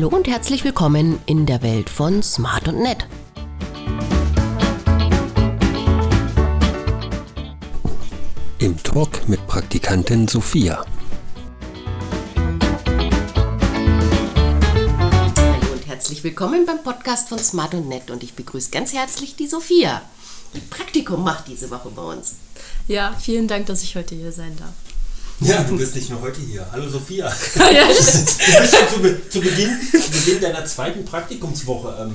Hallo und herzlich willkommen in der Welt von Smart und Nett. Im Talk mit Praktikantin Sophia. Hallo und herzlich willkommen beim Podcast von Smart und Nett und ich begrüße ganz herzlich die Sophia. Die Praktikum macht diese Woche bei uns. Ja, vielen Dank, dass ich heute hier sein darf. Ja, du bist nicht nur heute hier. Hallo Sophia. ja, du bist schon zu, Be zu, Beginn, zu Beginn deiner zweiten Praktikumswoche.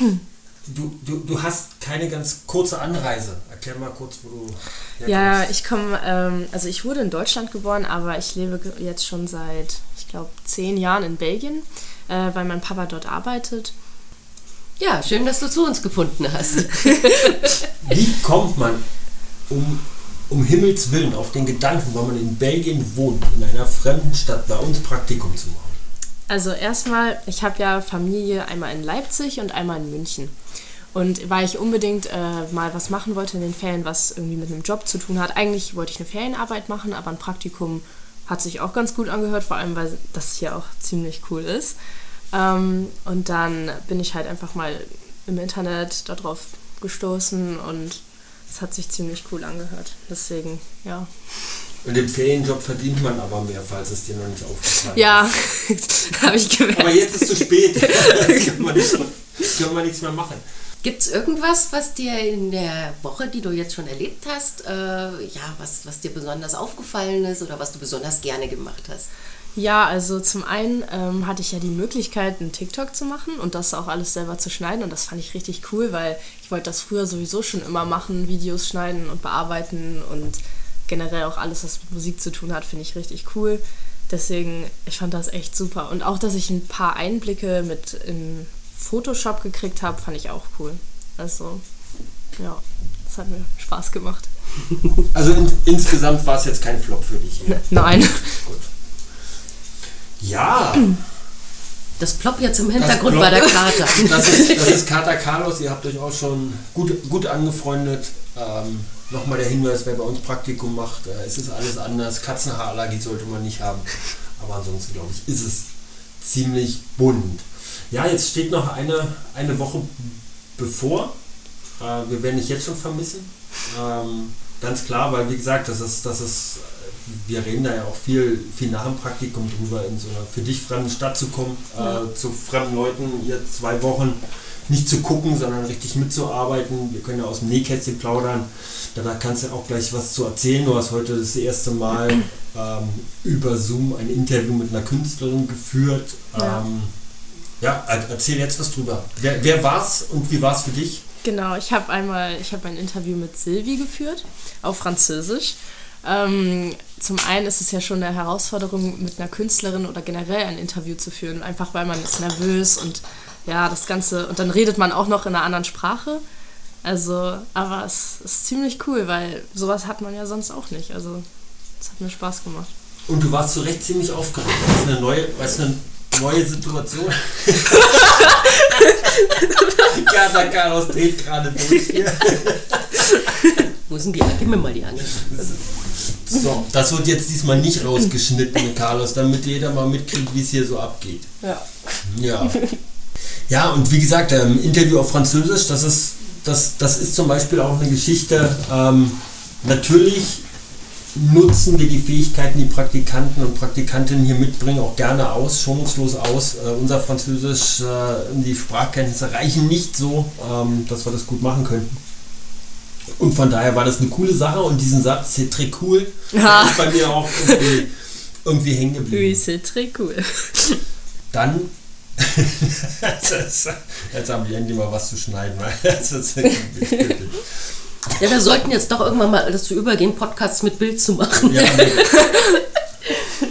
Ähm, du, du, du hast keine ganz kurze Anreise. Erklär mal kurz, wo du herkommst. Ja, ich komme, ähm, also ich wurde in Deutschland geboren, aber ich lebe jetzt schon seit, ich glaube, zehn Jahren in Belgien, äh, weil mein Papa dort arbeitet. Ja, schön, dass du zu uns gefunden hast. Wie kommt man um um Himmels Willen auf den Gedanken, weil man in Belgien wohnt, in einer fremden Stadt bei uns Praktikum zu machen? Also erstmal, ich habe ja Familie einmal in Leipzig und einmal in München. Und weil ich unbedingt äh, mal was machen wollte in den Ferien, was irgendwie mit einem Job zu tun hat. Eigentlich wollte ich eine Ferienarbeit machen, aber ein Praktikum hat sich auch ganz gut angehört, vor allem weil das hier auch ziemlich cool ist. Ähm, und dann bin ich halt einfach mal im Internet darauf gestoßen und es hat sich ziemlich cool angehört. Deswegen, ja. Und im Ferienjob verdient man aber mehr, falls es dir noch nicht aufgefallen ist. Ja, habe ich gemerkt. Aber jetzt ist es zu spät. kann, man nichts, kann man nichts mehr machen. Gibt es irgendwas, was dir in der Woche, die du jetzt schon erlebt hast, äh, ja, was, was dir besonders aufgefallen ist oder was du besonders gerne gemacht hast? Ja, also zum einen ähm, hatte ich ja die Möglichkeit, einen TikTok zu machen und das auch alles selber zu schneiden und das fand ich richtig cool, weil ich wollte das früher sowieso schon immer machen, Videos schneiden und bearbeiten und generell auch alles, was mit Musik zu tun hat, finde ich richtig cool. Deswegen, ich fand das echt super. Und auch, dass ich ein paar Einblicke mit in Photoshop gekriegt habe, fand ich auch cool. Also, ja, das hat mir Spaß gemacht. Also in, insgesamt war es jetzt kein Flop für dich hier? Nein. Gut. Ja. Das Plopp jetzt im Hintergrund war der Kater. Das ist, das ist Kater Carlos, ihr habt euch auch schon gut, gut angefreundet. Ähm, Nochmal der Hinweis, wer bei uns Praktikum macht, äh, es ist alles anders. Katzenhaarallergie sollte man nicht haben. Aber ansonsten, glaube ich, ist es ziemlich bunt. Ja, jetzt steht noch eine, eine Woche bevor. Äh, wir werden dich jetzt schon vermissen. Ähm, ganz klar, weil wie gesagt, das ist, das ist wir reden da ja auch viel, viel nach dem Praktikum drüber, in so einer für dich fremden Stadt zu kommen, ja. äh, zu fremden Leuten hier zwei Wochen nicht zu gucken, sondern richtig mitzuarbeiten. Wir können ja aus dem Nähkästchen plaudern. Da kannst du auch gleich was zu erzählen. Du hast heute das erste Mal ähm, über Zoom ein Interview mit einer Künstlerin geführt. Ja, ähm, ja erzähl jetzt was drüber. Wer, wer war's und wie war es für dich? Genau, ich habe einmal, ich habe ein Interview mit Sylvie geführt, auf Französisch. Ähm, zum einen ist es ja schon eine Herausforderung, mit einer Künstlerin oder generell ein Interview zu führen, einfach weil man ist nervös und ja, das Ganze, und dann redet man auch noch in einer anderen Sprache. Also, aber es ist ziemlich cool, weil sowas hat man ja sonst auch nicht. Also, es hat mir Spaß gemacht. Und du warst zu Recht ziemlich aufgeregt. Das ist eine neue, weißt du, neue Situation. Gata Carlos dreht gerade durch hier. Wo sind die? Gib mir mal die Angel. So, das wird jetzt diesmal nicht rausgeschnitten, Carlos, damit jeder mal mitkriegt, wie es hier so abgeht. Ja. Ja. Ja, und wie gesagt, ähm, Interview auf Französisch, das ist, das, das ist zum Beispiel auch eine Geschichte. Ähm, natürlich nutzen wir die Fähigkeiten, die Praktikanten und Praktikantinnen hier mitbringen, auch gerne aus, schonungslos aus. Äh, unser Französisch, äh, die Sprachkenntnisse reichen nicht so, ähm, dass wir das gut machen könnten. Und von daher war das eine coole Sache und diesen Satz, c'est très cool, ja. ist bei mir auch irgendwie, irgendwie hängen geblieben. Oui, c'est très cool. Dann, jetzt haben wir endlich mal was zu schneiden, weil das ist ja, wir sollten jetzt doch irgendwann mal dazu übergehen, Podcasts mit Bild zu machen. Ja, nee.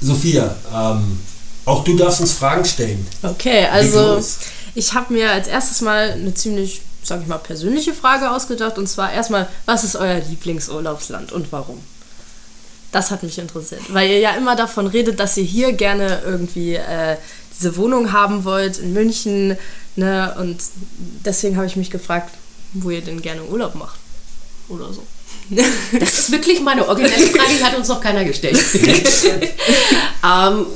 Sophia, ähm, auch du darfst uns Fragen stellen. Okay, also ich habe mir als erstes mal eine ziemlich sage ich mal, persönliche Frage ausgedacht. Und zwar erstmal, was ist euer Lieblingsurlaubsland und warum? Das hat mich interessiert, weil ihr ja immer davon redet, dass ihr hier gerne irgendwie äh, diese Wohnung haben wollt in München. Ne? Und deswegen habe ich mich gefragt, wo ihr denn gerne Urlaub macht. Oder so. Das ist wirklich meine originelle Frage, die hat uns noch keiner gestellt. ähm,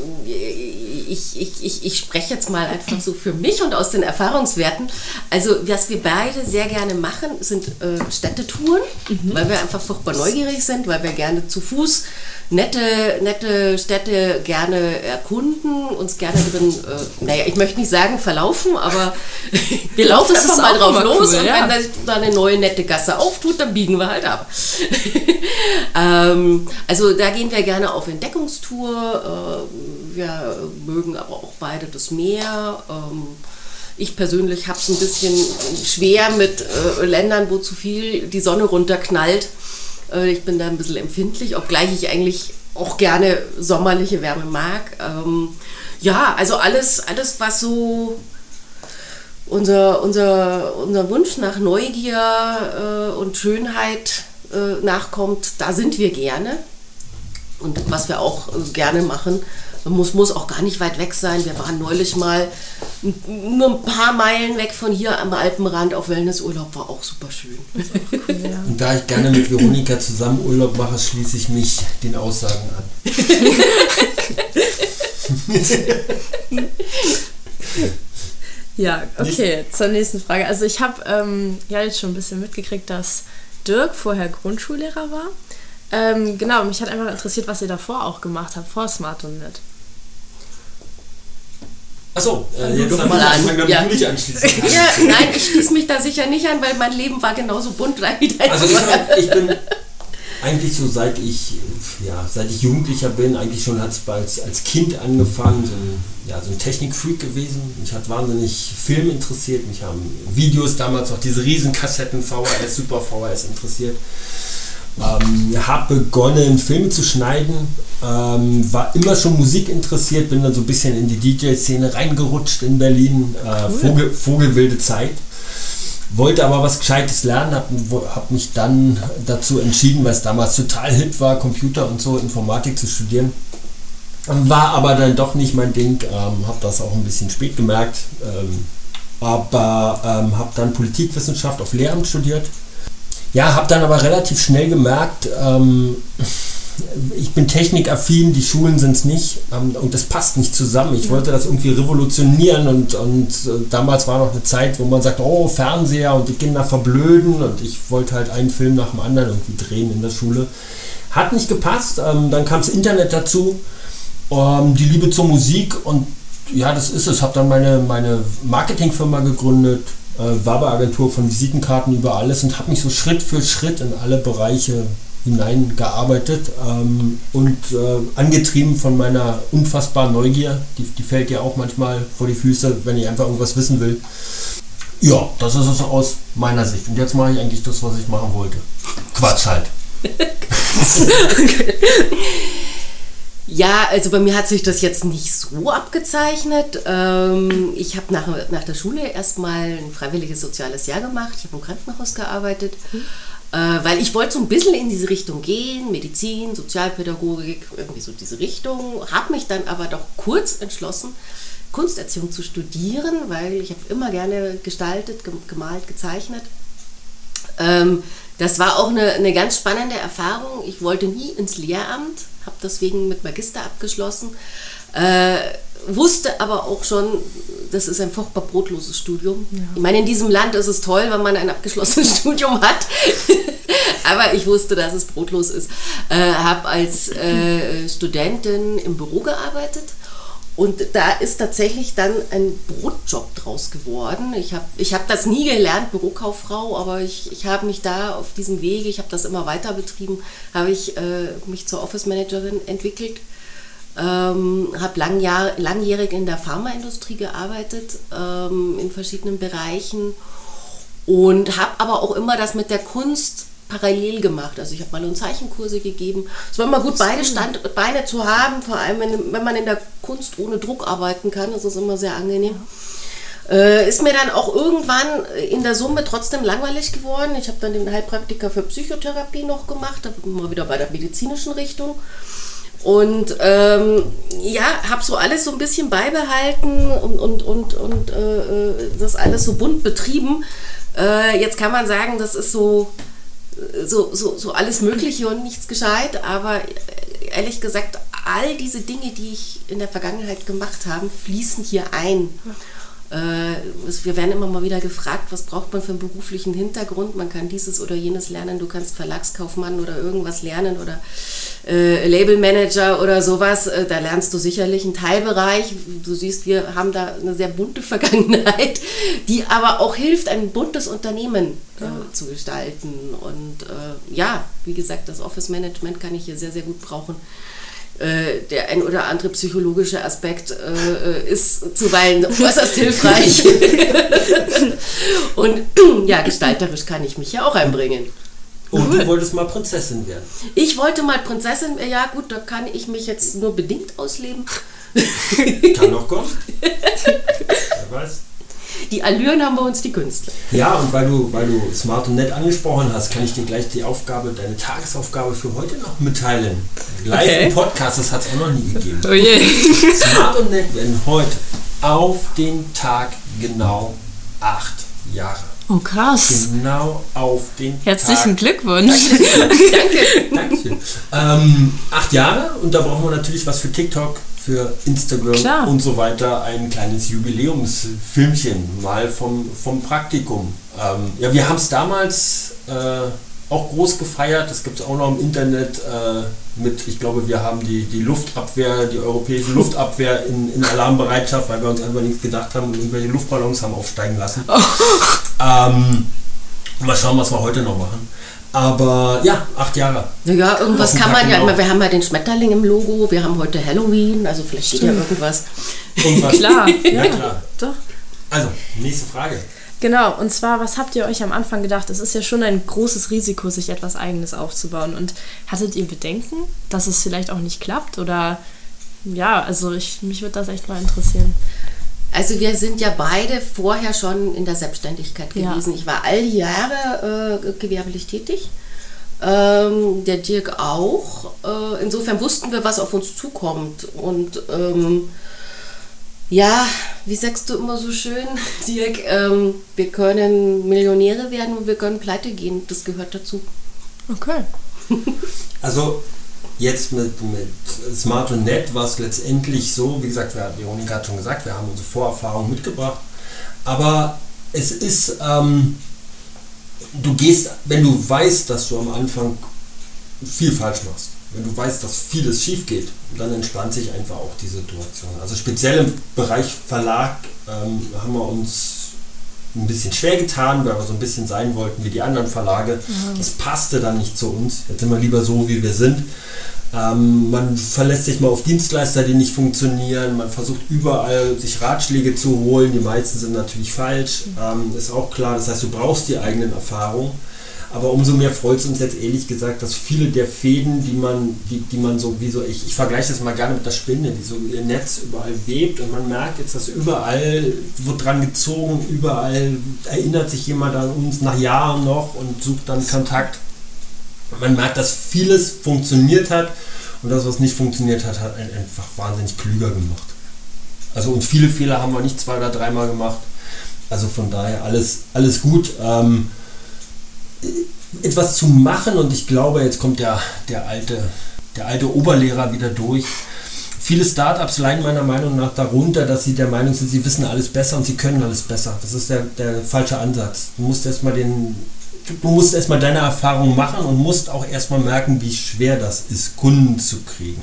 ich, ich, ich, ich spreche jetzt mal einfach so für mich und aus den Erfahrungswerten. Also, was wir beide sehr gerne machen, sind äh, Städtetouren, mhm. weil wir einfach furchtbar neugierig sind, weil wir gerne zu Fuß nette, nette Städte gerne erkunden, uns gerne drin, äh, naja, ich möchte nicht sagen verlaufen, aber wir laufen einfach mal drauf los cool, und ja. wenn da eine neue nette Gasse auftut, dann biegen wir halt ab. ähm, also da gehen wir gerne auf Entdeckungstour. Äh, wir mögen aber auch beide das Meer. Ähm, ich persönlich habe es ein bisschen schwer mit äh, Ländern, wo zu viel die Sonne runterknallt. Äh, ich bin da ein bisschen empfindlich, obgleich ich eigentlich auch gerne sommerliche Wärme mag. Ähm, ja, also alles, alles, was so unser, unser, unser Wunsch nach Neugier äh, und Schönheit äh, nachkommt, da sind wir gerne. Und was wir auch gerne machen, muss, muss auch gar nicht weit weg sein. Wir waren neulich mal nur ein paar Meilen weg von hier am Alpenrand auf Wellnessurlaub, war auch super schön. Cool, ja. Und da ich gerne mit Veronika zusammen Urlaub mache, schließe ich mich den Aussagen an. ja, okay, zur nächsten Frage. Also ich habe ähm, ja jetzt schon ein bisschen mitgekriegt, dass Dirk vorher Grundschullehrer war. Ähm, genau, mich hat einfach interessiert, was ihr davor auch gemacht habt, vor Smart und Net. Achso, äh, jetzt doch mal anfangen, damit ja. du dich anschließt. ja, nein, ich schließe mich da sicher nicht an, weil mein Leben war genauso bunt wie dein Also ich, ich bin eigentlich so seit ich, ja, seit ich Jugendlicher bin, eigentlich schon als, als, als Kind angefangen, so ein, ja, so ein Technikfreak gewesen. Mich hat wahnsinnig Film interessiert, mich haben Videos damals auch diese riesen Kassetten VHS, Super VHS interessiert. Ähm, habe begonnen, Filme zu schneiden, ähm, war immer schon Musik interessiert, bin dann so ein bisschen in die DJ-Szene reingerutscht in Berlin, äh, cool. Vogel, Vogelwilde Zeit. Wollte aber was Gescheites lernen, habe hab mich dann dazu entschieden, weil es damals total hip war, Computer und so, Informatik zu studieren. War aber dann doch nicht mein Ding, ähm, habe das auch ein bisschen spät gemerkt, ähm, aber ähm, habe dann Politikwissenschaft auf Lehramt studiert ja, habe dann aber relativ schnell gemerkt, ähm, ich bin technikaffin, die Schulen sind es nicht ähm, und das passt nicht zusammen. Ich wollte das irgendwie revolutionieren und, und äh, damals war noch eine Zeit, wo man sagt, oh, Fernseher und die Kinder verblöden und ich wollte halt einen Film nach dem anderen irgendwie drehen in der Schule. Hat nicht gepasst, ähm, dann kam das Internet dazu, ähm, die Liebe zur Musik und ja, das ist es. Habe dann meine, meine Marketingfirma gegründet, äh, Werbeagentur von Visitenkarten über alles und habe mich so Schritt für Schritt in alle Bereiche hineingearbeitet ähm, und äh, angetrieben von meiner unfassbaren Neugier, die, die fällt ja auch manchmal vor die Füße, wenn ich einfach irgendwas wissen will. Ja, das ist es aus meiner Sicht. Und jetzt mache ich eigentlich das, was ich machen wollte. Quatsch halt. Ja, also bei mir hat sich das jetzt nicht so abgezeichnet. Ähm, ich habe nach, nach der Schule erstmal ein freiwilliges soziales Jahr gemacht. Ich habe im Krankenhaus gearbeitet, mhm. äh, weil ich wollte so ein bisschen in diese Richtung gehen, Medizin, Sozialpädagogik, irgendwie so diese Richtung. Habe mich dann aber doch kurz entschlossen, Kunsterziehung zu studieren, weil ich habe immer gerne gestaltet, gemalt, gezeichnet. Ähm, das war auch eine, eine ganz spannende Erfahrung. Ich wollte nie ins Lehramt habe deswegen mit Magister abgeschlossen. Äh, wusste aber auch schon, das ist ein furchtbar brotloses Studium. Ja. Ich meine, in diesem Land ist es toll, wenn man ein abgeschlossenes Studium hat. aber ich wusste, dass es brotlos ist. Äh, habe als äh, Studentin im Büro gearbeitet und da ist tatsächlich dann ein Brotjob draus geworden. Ich habe ich hab das nie gelernt, Bürokauffrau, aber ich, ich habe mich da auf diesem Wege, ich habe das immer weiter betrieben, habe ich äh, mich zur Office Managerin entwickelt. Ähm, habe langjahr, langjährig in der Pharmaindustrie gearbeitet, ähm, in verschiedenen Bereichen und habe aber auch immer das mit der Kunst parallel gemacht. Also ich habe mal und Zeichenkurse gegeben. Es war immer gut, beide Standbeine zu haben, vor allem wenn, wenn, man in der Kunst ohne Druck arbeiten kann. Das ist immer sehr angenehm. Äh, ist mir dann auch irgendwann in der Summe trotzdem langweilig geworden. Ich habe dann den Heilpraktiker für Psychotherapie noch gemacht, da bin mal wieder bei der medizinischen Richtung. Und ähm, ja, habe so alles so ein bisschen beibehalten und, und, und, und äh, äh das alles so bunt betrieben. Äh, jetzt kann man sagen, das ist so so, so, so alles Mögliche und nichts gescheit, aber ehrlich gesagt all diese Dinge, die ich in der Vergangenheit gemacht habe, fließen hier ein. Äh, wir werden immer mal wieder gefragt, was braucht man für einen beruflichen Hintergrund? Man kann dieses oder jenes lernen, du kannst Verlagskaufmann oder irgendwas lernen oder äh, Labelmanager oder sowas. Äh, da lernst du sicherlich einen Teilbereich. Du siehst, wir haben da eine sehr bunte Vergangenheit, die aber auch hilft, ein buntes Unternehmen äh, ja. zu gestalten. Und äh, ja, wie gesagt, das Office Management kann ich hier sehr, sehr gut brauchen. Äh, der ein oder andere psychologische Aspekt äh, ist zuweilen äußerst hilfreich. Und ja, gestalterisch kann ich mich ja auch einbringen. Und du wolltest mal Prinzessin werden. Ich wollte mal Prinzessin, ja gut, da kann ich mich jetzt nur bedingt ausleben. Kann noch kommen. Wer weiß. Die Allüren haben bei uns die Künstler. Ja, und weil du, weil du smart und nett angesprochen hast, kann ich dir gleich die Aufgabe, deine Tagesaufgabe für heute noch mitteilen. Live okay. im Podcast, das hat es auch noch nie gegeben. Oh je. Smart und nett werden heute auf den Tag genau acht Jahre. Oh krass. Genau auf den Herzlichen Tag. Glückwunsch. Danke. Dankeschön. Ähm, acht Jahre und da brauchen wir natürlich was für TikTok, für Instagram Klar. und so weiter ein kleines Jubiläumsfilmchen mal vom, vom Praktikum. Ähm, ja, wir haben es damals äh, auch groß gefeiert. Das gibt es auch noch im Internet äh, mit, ich glaube, wir haben die, die Luftabwehr, die europäische Luftabwehr in, in Alarmbereitschaft, weil wir uns einfach nichts gedacht haben und irgendwelche Luftballons haben aufsteigen lassen. ähm, mal schauen, was wir heute noch machen. Aber ja, acht Jahre. Ja, irgendwas kann man ja immer. Wir haben ja den Schmetterling im Logo, wir haben heute Halloween, also vielleicht steht ja irgendwas. Irgendwas. klar, ja, klar. Doch. Also, nächste Frage. Genau, und zwar, was habt ihr euch am Anfang gedacht? Es ist ja schon ein großes Risiko, sich etwas Eigenes aufzubauen. Und hattet ihr Bedenken, dass es vielleicht auch nicht klappt? Oder ja, also ich, mich würde das echt mal interessieren. Also wir sind ja beide vorher schon in der Selbstständigkeit gewesen. Ja. Ich war all die Jahre äh, gewerblich tätig. Ähm, der Dirk auch. Äh, insofern wussten wir, was auf uns zukommt. Und ähm, ja, wie sagst du immer so schön, Dirk, ähm, wir können Millionäre werden und wir können pleite gehen. Das gehört dazu. Okay. also Jetzt mit, mit Smart und Net war es letztendlich so, wie gesagt, Veronika hat schon gesagt, wir haben unsere Vorerfahrung mitgebracht. Aber es ist, ähm, du gehst, wenn du weißt, dass du am Anfang viel falsch machst, wenn du weißt, dass vieles schief geht, dann entspannt sich einfach auch die Situation. Also speziell im Bereich Verlag ähm, haben wir uns ein bisschen schwer getan, weil wir so ein bisschen sein wollten wie die anderen Verlage. Mhm. Das passte dann nicht zu uns. Jetzt sind wir lieber so, wie wir sind. Ähm, man verlässt sich mal auf Dienstleister, die nicht funktionieren. Man versucht überall sich Ratschläge zu holen. Die meisten sind natürlich falsch. Ähm, ist auch klar. Das heißt, du brauchst die eigenen Erfahrungen. Aber umso mehr freut es uns jetzt ehrlich gesagt, dass viele der Fäden, die man, die, die man so, wie so, ich, ich vergleiche das mal gerne mit der Spinne, die so ihr Netz überall webt und man merkt jetzt, dass überall wird dran gezogen, überall erinnert sich jemand an uns nach Jahren noch und sucht dann Kontakt. Man merkt, dass vieles funktioniert hat und das, was nicht funktioniert hat, hat einen einfach wahnsinnig klüger gemacht. Also und viele Fehler haben wir nicht zwei oder dreimal gemacht. Also von daher alles, alles gut. Ähm, etwas zu machen und ich glaube, jetzt kommt der, der, alte, der alte Oberlehrer wieder durch. Viele Startups leiden meiner Meinung nach darunter, dass sie der Meinung sind, sie wissen alles besser und sie können alles besser. Das ist der, der falsche Ansatz. Du musst erstmal den du musst erstmal deine Erfahrung machen und musst auch erstmal merken, wie schwer das ist, Kunden zu kriegen.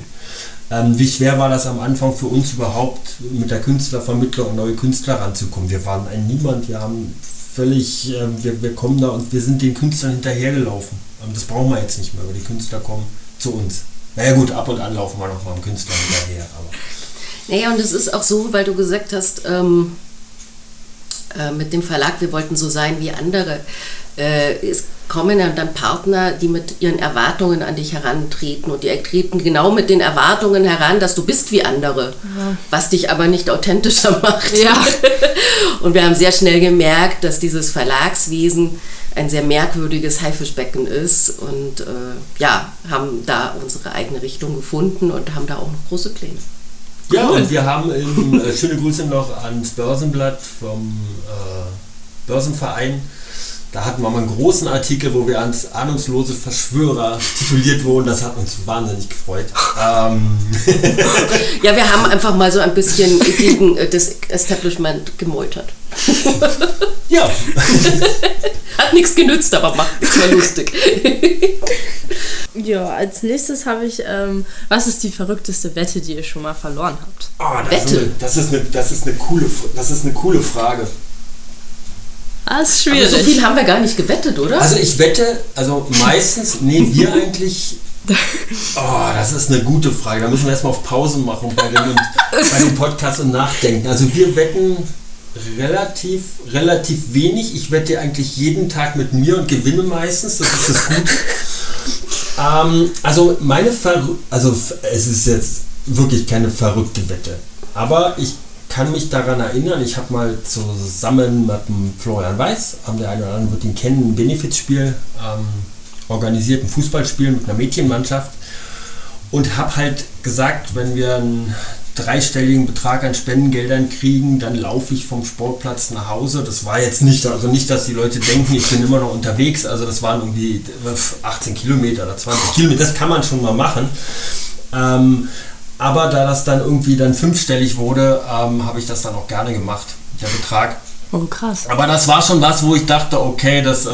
Ähm, wie schwer war das am Anfang für uns überhaupt, mit der Künstlervermittlung neue Künstler ranzukommen? Wir waren ein Niemand, wir haben völlig, äh, wir, wir kommen da und wir sind den Künstlern hinterhergelaufen. Ähm, das brauchen wir jetzt nicht mehr, weil die Künstler kommen zu uns. Naja gut, ab und an laufen wir noch mal am Künstler hinterher. Aber. Naja, und es ist auch so, weil du gesagt hast, ähm, äh, mit dem Verlag, wir wollten so sein wie andere. Äh, es kommen dann Partner, die mit ihren Erwartungen an dich herantreten und die treten genau mit den Erwartungen heran, dass du bist wie andere, ja. was dich aber nicht authentischer macht. Ja. und wir haben sehr schnell gemerkt, dass dieses Verlagswesen ein sehr merkwürdiges Haifischbecken ist und äh, ja, haben da unsere eigene Richtung gefunden und haben da auch noch große Pläne. Ja, cool. und wir haben im, äh, schöne Grüße noch ans Börsenblatt vom äh, Börsenverein Da hatten wir mal einen großen Artikel, wo wir als ahnungslose Verschwörer tituliert wurden. Das hat uns wahnsinnig gefreut. Ähm, Ja, wir haben einfach mal so ein bisschen gegen äh, das Establishment gemeutert. ja, Hat nichts genützt, aber macht es war lustig. Ja, als nächstes habe ich, ähm, was ist die verrückteste Wette, die ihr schon mal verloren habt? oh, das, ist Wette. eine, das, ist eine, das, ist eine coole, das ist eine coole Frage. Ah, ist Aber schwierig. so viel haben wir gar nicht gewettet, oder? Also ich wette, also meistens, nee, wir eigentlich. Oh, das ist eine gute Frage. Da müssen wir erstmal auf Pause machen bei dem, bei dem Podcast und nachdenken. Also wir wetten relativ, relativ wenig. Ich wette eigentlich jeden Tag mit mir und gewinne meistens. Das ist das Gute. ähm, also meine Ver also es ist jetzt wirklich keine verrückte Wette. Aber ich kann mich daran erinnern, ich habe mal zusammen mit dem Florian Weiß, ähm, der eine oder andere wird ihn kennen, ein Benefizspiel ähm, organisiert, ein Fußballspiel mit einer Mädchenmannschaft und habe halt gesagt, wenn wir einen dreistelligen Betrag an Spendengeldern kriegen, dann laufe ich vom Sportplatz nach Hause. Das war jetzt nicht, also nicht, dass die Leute denken, ich bin immer noch unterwegs. Also das waren irgendwie 18 Kilometer oder 20 Kilometer. Das kann man schon mal machen. Ähm, aber da das dann irgendwie dann fünfstellig wurde, ähm, habe ich das dann auch gerne gemacht, der Betrag. Oh, krass. Aber das war schon was, wo ich dachte, okay, das äh,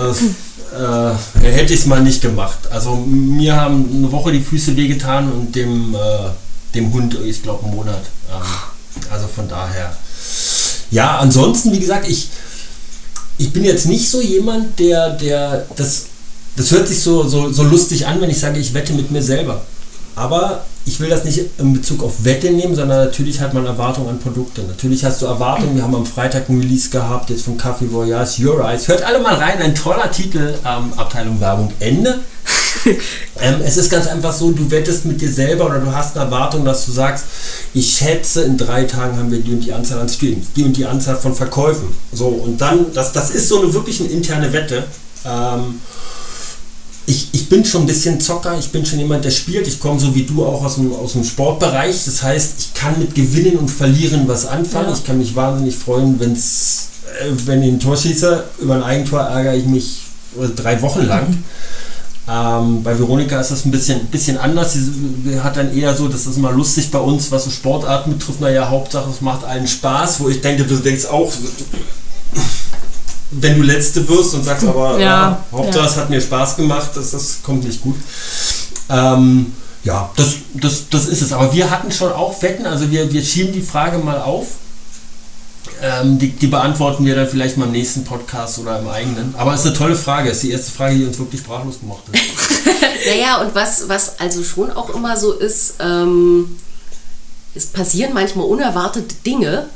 äh, hätte ich es mal nicht gemacht. Also mir haben eine Woche die Füße wehgetan und dem, äh, dem Hund, ich glaube, einen Monat. Ähm, also von daher. Ja, ansonsten, wie gesagt, ich, ich bin jetzt nicht so jemand, der, der das, das hört sich so, so, so lustig an, wenn ich sage, ich wette mit mir selber. Aber ich will das nicht in Bezug auf Wette nehmen, sondern natürlich hat man Erwartungen an Produkte. Natürlich hast du Erwartungen. Wir haben am Freitag ein Release gehabt, jetzt von Café Voyage, Your Eyes. Hört alle mal rein, ein toller Titel, ähm, Abteilung Werbung, Ende. ähm, es ist ganz einfach so, du wettest mit dir selber oder du hast eine Erwartung, dass du sagst, ich schätze, in drei Tagen haben wir die und die Anzahl an Streams, die und die Anzahl von Verkäufen. So, und dann, das, das ist so eine wirklich eine interne Wette. Ähm, ich, ich bin schon ein bisschen Zocker, ich bin schon jemand, der spielt. Ich komme so wie du auch aus dem, aus dem Sportbereich. Das heißt, ich kann mit Gewinnen und Verlieren was anfangen. Ja. Ich kann mich wahnsinnig freuen, wenn's, äh, wenn ich ein Tor schieße. Über ein Eigentor ärgere ich mich äh, drei Wochen lang. Ähm, bei Veronika ist das ein bisschen, bisschen anders. Sie hat dann eher so, das ist immer lustig bei uns, was so Sportarten betrifft. Naja, Hauptsache es macht allen Spaß, wo ich denke, du denkst auch, wenn du Letzte wirst und sagst aber, Ja, ja, Hauptsache ja. es hat mir Spaß gemacht, das, das kommt nicht gut. Ähm, ja, das, das, das ist es. Aber wir hatten schon auch Wetten, also wir, wir schieben die Frage mal auf. Ähm, die, die beantworten wir dann vielleicht mal im nächsten Podcast oder im eigenen. Aber es ist eine tolle Frage. Es ist die erste Frage, die uns wirklich sprachlos gemacht hat. Naja, und was, was also schon auch immer so ist, ähm, es passieren manchmal unerwartete Dinge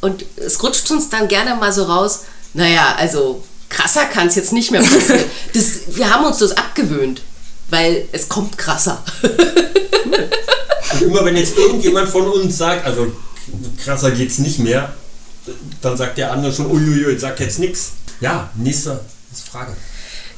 und es rutscht uns dann gerne mal so raus, naja, also krasser kann es jetzt nicht mehr passieren. Das, wir haben uns das abgewöhnt, weil es kommt krasser. Und immer wenn jetzt irgendjemand von uns sagt, also krasser geht's nicht mehr, dann sagt der andere schon, uiuiui, sagt jetzt nichts. Ja, nächste Frage.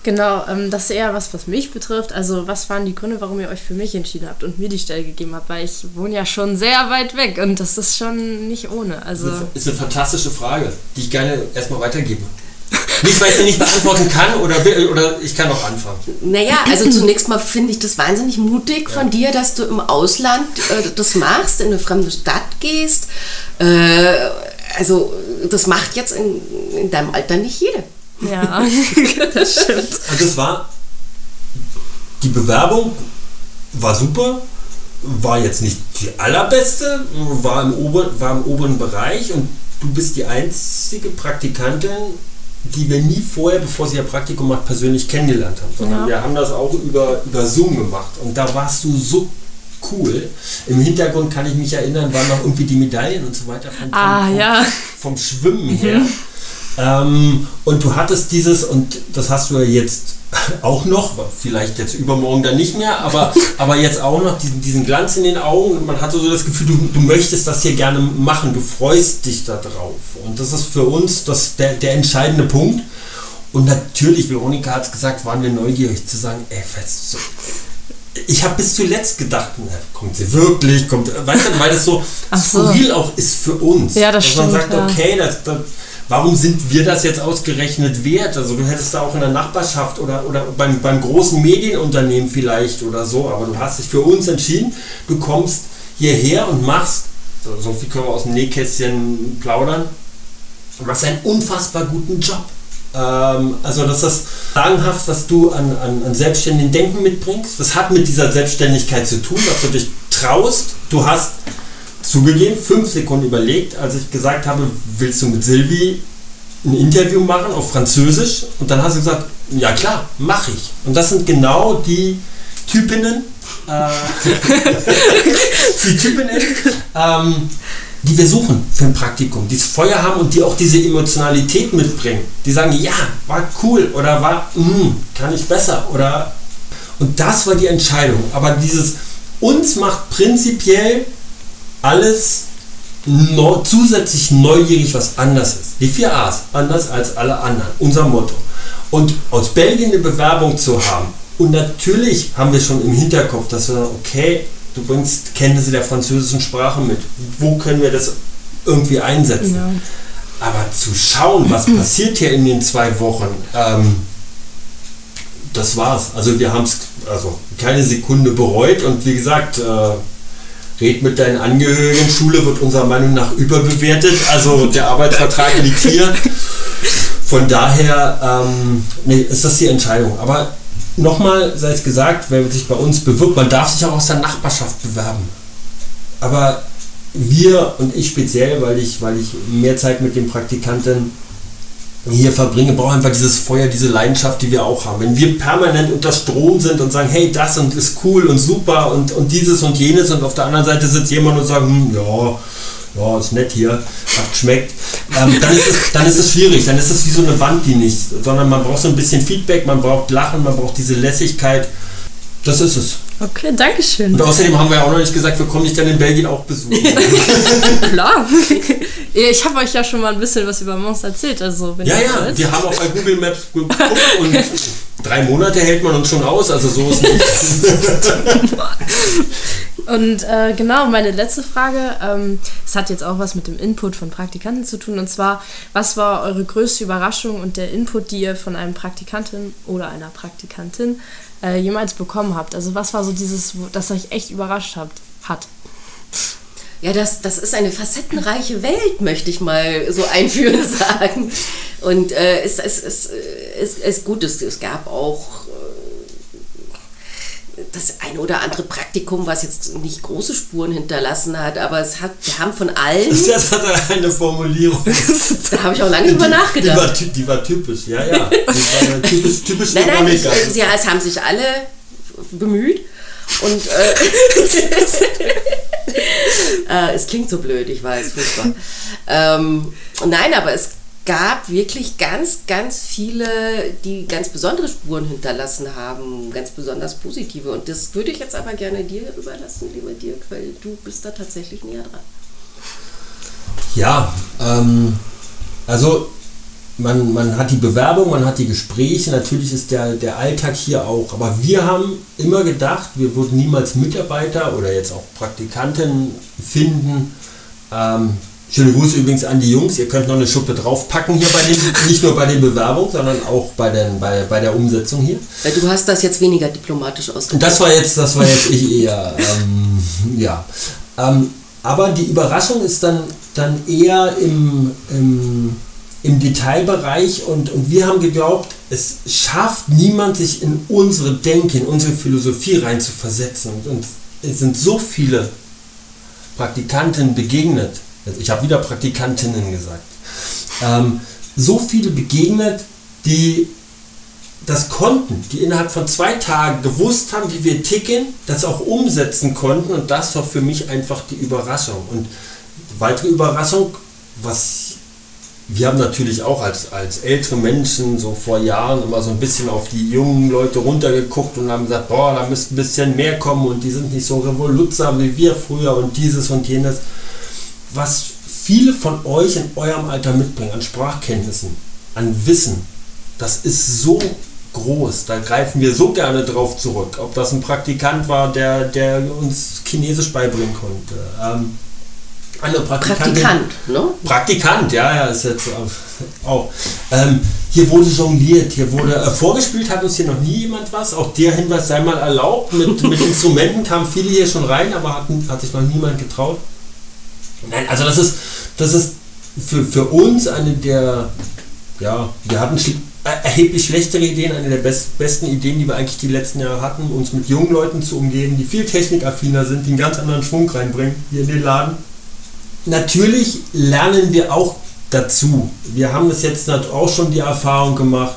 Genau, ähm, das ist eher was, was mich betrifft. Also, was waren die Gründe, warum ihr euch für mich entschieden habt und mir die Stelle gegeben habt? Weil ich wohne ja schon sehr weit weg und das ist schon nicht ohne. Also, Das ist eine fantastische Frage, die ich gerne erstmal weitergebe. Nicht, weil ich sie nicht beantworten kann oder, will- oder ich kann auch anfangen. Naja, also zunächst mal finde ich das wahnsinnig mutig von dir, dass du im Ausland äh, das machst, in eine fremde Stadt gehst. Äh, also das macht jetzt in, in deinem Alter nicht jeder. Ja, das stimmt. Also es war, die Bewerbung war super, war jetzt nicht die allerbeste, war im, Ober, war im oberen Bereich und du bist die einzige Praktikantin, die wir nie vorher, bevor sie ihr Praktikum macht, persönlich kennengelernt haben. Sondern Ja. wir haben das auch über, über Zoom gemacht und da warst du so cool. Im Hintergrund kann ich mich erinnern, waren noch irgendwie die Medaillen und so weiter vom, Ah, vom, ja. vom Schwimmen her. Ähm, und du hattest dieses, und das hast du ja jetzt auch noch, vielleicht jetzt übermorgen dann nicht mehr, aber, aber jetzt auch noch diesen, diesen Glanz in den Augen und man hatte so das Gefühl, du, du möchtest das hier gerne machen, du freust dich da drauf. Und das ist für uns das, der, der entscheidende Punkt. Und natürlich, Veronika hat es gesagt, waren wir neugierig zu sagen, ey, was, so, ich habe bis zuletzt gedacht, na, kommt sie wirklich, kommt, weißt du, weil das so Ach so. skurril auch ist für uns. Ja, das Dass man stimmt, sagt, ja. okay, das, das, warum sind wir das jetzt ausgerechnet wert? Also du hättest da auch in der Nachbarschaft oder, oder beim, beim großen Medienunternehmen vielleicht oder so, aber du hast dich für uns entschieden, du kommst hierher und machst, so, so viel können wir aus dem Nähkästchen plaudern, du machst einen unfassbar guten Job. Ähm, also das ist sagenhaft, was du an, an, an selbstständigen Denken mitbringst. Das hat mit dieser Selbstständigkeit zu tun, dass du dich traust. Du hast zugegeben, fünf Sekunden überlegt, als ich gesagt habe, willst du mit Silvi ein Interview machen auf Französisch? Und dann hast du gesagt, ja klar, mache ich. Und das sind genau die Typinnen, äh, die Typinnen, ähm, die wir suchen für ein Praktikum, die das Feuer haben und die auch diese Emotionalität mitbringen. Die sagen, ja, war cool oder war, mh, kann ich besser oder und das war die Entscheidung. Aber dieses uns macht prinzipiell alles neu, zusätzlich neugierig, was anders ist. Die vier A's, anders als alle anderen, unser Motto. Und aus Belgien eine Bewerbung zu haben, und natürlich haben wir schon im Hinterkopf, dass wir, okay, du bringst Kenntnisse der französischen Sprache mit. Wo können wir das irgendwie einsetzen? Ja. Aber zu schauen, was passiert hier in den zwei Wochen, ähm, das war's. Also wir haben es also keine Sekunde bereut und wie gesagt, äh, red mit deinen Angehörigen. Schule wird unserer Meinung nach überbewertet. Also der Arbeitsvertrag liegt hier. Von daher ähm, nee, ist das die Entscheidung. Aber nochmal sei es gesagt, wer sich bei uns bewirbt, man darf sich auch aus der Nachbarschaft bewerben. Aber wir und ich speziell, weil ich, weil ich mehr Zeit mit den Praktikanten hier verbringe, brauche einfach dieses Feuer, diese Leidenschaft, die wir auch haben. Wenn wir permanent unter Strom sind und sagen, hey, das und ist cool und super und, und dieses und jenes und auf der anderen Seite sitzt jemand und sagt, hm, ja, ja, ist nett hier, hat schmeckt, ähm, dann, ist es, dann ist es schwierig, dann ist es wie so eine Wand, die nicht, sondern man braucht so ein bisschen Feedback, man braucht Lachen, man braucht diese Lässigkeit. Das ist es. Okay, danke schön. Und außerdem haben wir ja auch noch nicht gesagt, wir kommen dich dann in Belgien auch besuchen. Klar. Ich habe euch ja schon mal ein bisschen was über Mons erzählt. Also wenn ja, ja, wir haben auch bei Google Maps geguckt und drei Monate hält man uns schon aus, also so ist nicht. und äh, genau, meine letzte Frage, ähm, es hat jetzt auch was mit dem Input von Praktikanten zu tun. Und zwar, was war eure größte Überraschung und der Input, die ihr von einem Praktikantin oder einer Praktikantin äh, jemals bekommen habt? Also was war so dieses, das euch echt überrascht habt, hat? Ja, das, das ist eine facettenreiche Welt, möchte ich mal so einführend sagen. Und äh, es, es, es, es, es gut, es, es gab auch äh, das eine oder andere Praktikum, was jetzt nicht große Spuren hinterlassen hat, aber es hat, wir haben von allen. Das hat eine Formulierung. da habe ich auch lange drüber nachgedacht. Die war, die war, typisch, ja, ja. Die war typisch, typisch nein, nein, ich, sie, es haben sich alle bemüht. Und äh, äh, es klingt so blöd, ich weiß, furchtbar. Ähm, nein, aber es gab wirklich ganz, ganz viele, die ganz besondere Spuren hinterlassen haben, ganz besonders positive. Und das würde ich jetzt aber gerne dir überlassen, lieber Dirk, weil du bist da tatsächlich näher dran. Ja, ähm, also man, man hat die Bewerbung, man hat die Gespräche, natürlich ist der, der Alltag hier auch. Aber wir haben immer gedacht, wir würden niemals Mitarbeiter oder jetzt auch Praktikanten finden. Ähm, schöne Grüße übrigens an die Jungs, ihr könnt noch eine Schuppe draufpacken hier bei den, nicht nur bei den Bewerbungen, sondern auch bei, den, bei, bei der Umsetzung hier. Du hast das jetzt weniger diplomatisch ausgedrückt. Das war jetzt, das war jetzt ich eher, ähm, ja. Ähm, aber die Überraschung ist dann, dann eher im, im im Detailbereich und, und wir haben geglaubt, es schafft niemand, sich in unsere Denke, in unsere Philosophie rein zu versetzen. Und, und es sind so viele Praktikanten begegnet, ich habe wieder Praktikantinnen gesagt, ähm, so viele begegnet, die das konnten, die innerhalb von zwei Tagen gewusst haben, wie wir ticken, das auch umsetzen konnten und das war für mich einfach die Überraschung. Und weitere Überraschung, was wir haben natürlich auch als, als ältere Menschen so vor Jahren immer so ein bisschen auf die jungen Leute runtergeguckt und haben gesagt, boah, da müsste ein bisschen mehr kommen und die sind nicht so revolutsam wie wir früher und dieses und jenes. Was viele von euch in eurem Alter mitbringen an Sprachkenntnissen, an Wissen, das ist so groß. Da greifen wir so gerne drauf zurück. Ob das ein Praktikant war, der, der uns Chinesisch beibringen konnte. Ähm, Praktikantin. Praktikant, ne? Praktikant, ja, ja, ist jetzt auch. Ähm, hier wurde jongliert, hier wurde äh, vorgespielt, hat uns hier noch nie jemand was. Auch der Hinweis sei mal erlaubt. Mit, mit Instrumenten kamen viele hier schon rein, aber hatten, hat sich noch niemand getraut. Nein, also das ist, das ist für, für uns eine der, ja, wir hatten äh, erheblich schlechtere Ideen, eine der best, besten Ideen, die wir eigentlich die letzten Jahre hatten, uns mit jungen Leuten zu umgeben, die viel technikaffiner sind, die einen ganz anderen Schwung reinbringen hier in den Laden. Natürlich lernen wir auch dazu. Wir haben das jetzt auch schon die Erfahrung gemacht.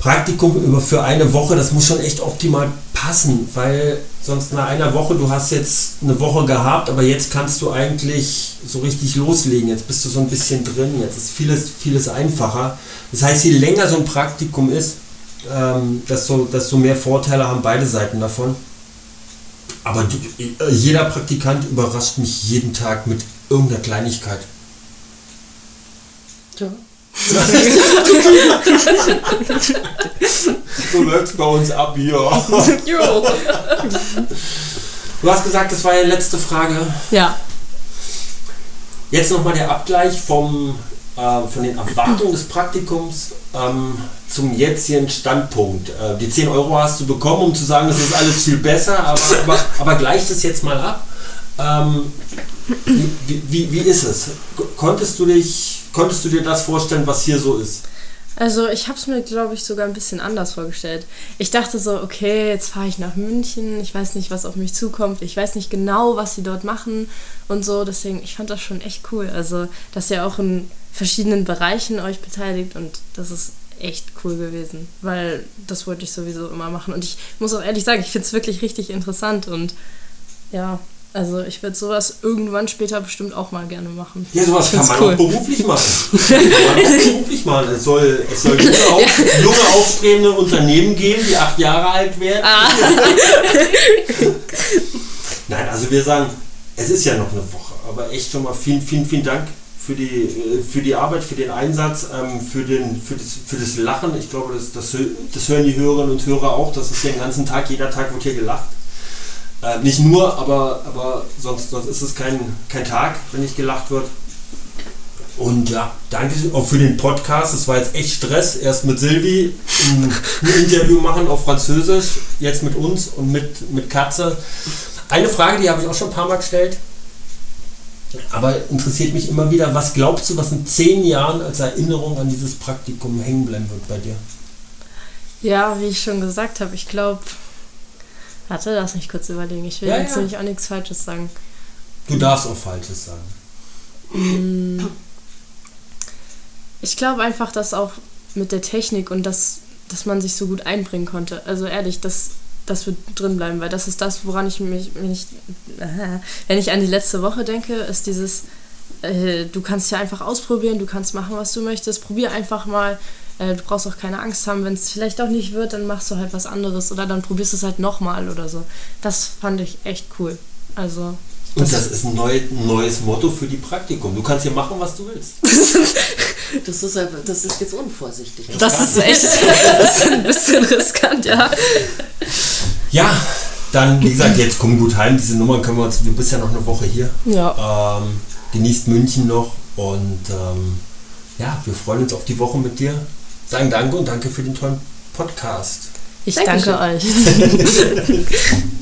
Praktikum für eine Woche, das muss schon echt optimal passen, weil sonst nach einer Woche, du hast jetzt eine Woche gehabt, aber jetzt kannst du eigentlich so richtig loslegen. Jetzt bist du so ein bisschen drin, jetzt ist vieles, vieles einfacher. Das heißt, je länger so ein Praktikum ist, ähm, desto, desto mehr Vorteile haben beide Seiten davon. Aber du, jeder Praktikant überrascht mich jeden Tag mit irgendeiner Kleinigkeit. Ja. So läuft es bei uns ab hier. Jo. Du hast gesagt, das war die letzte Frage. Ja. Jetzt nochmal der Abgleich vom, äh, von den Erwartungen des Praktikums ähm, zum jetzigen Standpunkt. Äh, die 10 Euro hast du bekommen, um zu sagen, das ist alles viel besser, aber, aber, aber gleich das jetzt mal ab. Ähm, wie, wie, wie ist es? Konntest du, dich, konntest du dir das vorstellen, was hier so ist? Also ich habe es mir, glaube ich, sogar ein bisschen anders vorgestellt. Ich dachte so, okay, jetzt fahre ich nach München, ich weiß nicht, was auf mich zukommt, ich weiß nicht genau, was sie dort machen und so. Deswegen, ich fand das schon echt cool. Also, dass ihr auch in verschiedenen Bereichen euch beteiligt und das ist echt cool gewesen, weil das wollte ich sowieso immer machen. Und ich muss auch ehrlich sagen, ich finde es wirklich richtig interessant und ja, also ich würde sowas irgendwann später bestimmt auch mal gerne machen. Ja, sowas kann man auch beruflich machen. Kann man auch beruflich machen. Es soll, es soll junge, auf, junge, aufstrebende Unternehmen geben, die acht Jahre alt werden. Nein, also wir sagen, es ist ja noch eine Woche, aber echt schon mal vielen, vielen, vielen Dank für die, äh, für die Arbeit, für den Einsatz, ähm, für, den, für, das, für das Lachen. Ich glaube, das, das, das hören die Hörerinnen und Hörer auch. Das ist den ganzen Tag, jeder Tag wird hier gelacht. Äh, nicht nur, aber, aber sonst, sonst ist es kein, kein Tag, wenn nicht gelacht wird. Und ja, danke auch für den Podcast. Es war jetzt echt Stress. Erst mit Silvi ein, ein Interview machen auf Französisch, jetzt mit uns und mit, mit Katze. Eine Frage, die habe ich auch schon ein paar Mal gestellt, aber interessiert mich immer wieder. Was glaubst du, was in zehn Jahren als Erinnerung an dieses Praktikum hängen bleiben wird bei dir? Ja, wie ich schon gesagt habe, ich glaube. Warte, lass mich kurz überlegen. Ich will Ja, jetzt ja. nämlich auch nichts Falsches sagen. Du darfst auch Falsches sagen. Ich glaube einfach, dass auch mit der Technik und dass, dass man sich so gut einbringen konnte. Also ehrlich, das, das wird drin bleiben, weil das ist das, woran ich mich, wenn ich, wenn ich an die letzte Woche denke, ist dieses, äh, du kannst ja einfach ausprobieren, du kannst machen, was du möchtest, probier einfach mal. Äh, du brauchst auch keine Angst haben, wenn es vielleicht auch nicht wird, dann machst du halt was anderes oder dann probierst du es halt nochmal oder so. Das fand ich echt cool. Also, Und das ist ein neu, neues Motto für die Praktikum. Du kannst hier machen, was du willst. Das ist, das ist jetzt unvorsichtig. das ist echt das ist ein bisschen riskant, ja. Ja, dann, wie gesagt, jetzt komm gut heim. Diese Nummern können wir uns. Du bist ja noch eine Woche hier. Ja. Ähm, genießt München noch und ähm, ja, wir freuen uns auf die Woche mit dir. Sagen Danke und danke für den tollen Podcast. Ich Dankeschön. danke euch.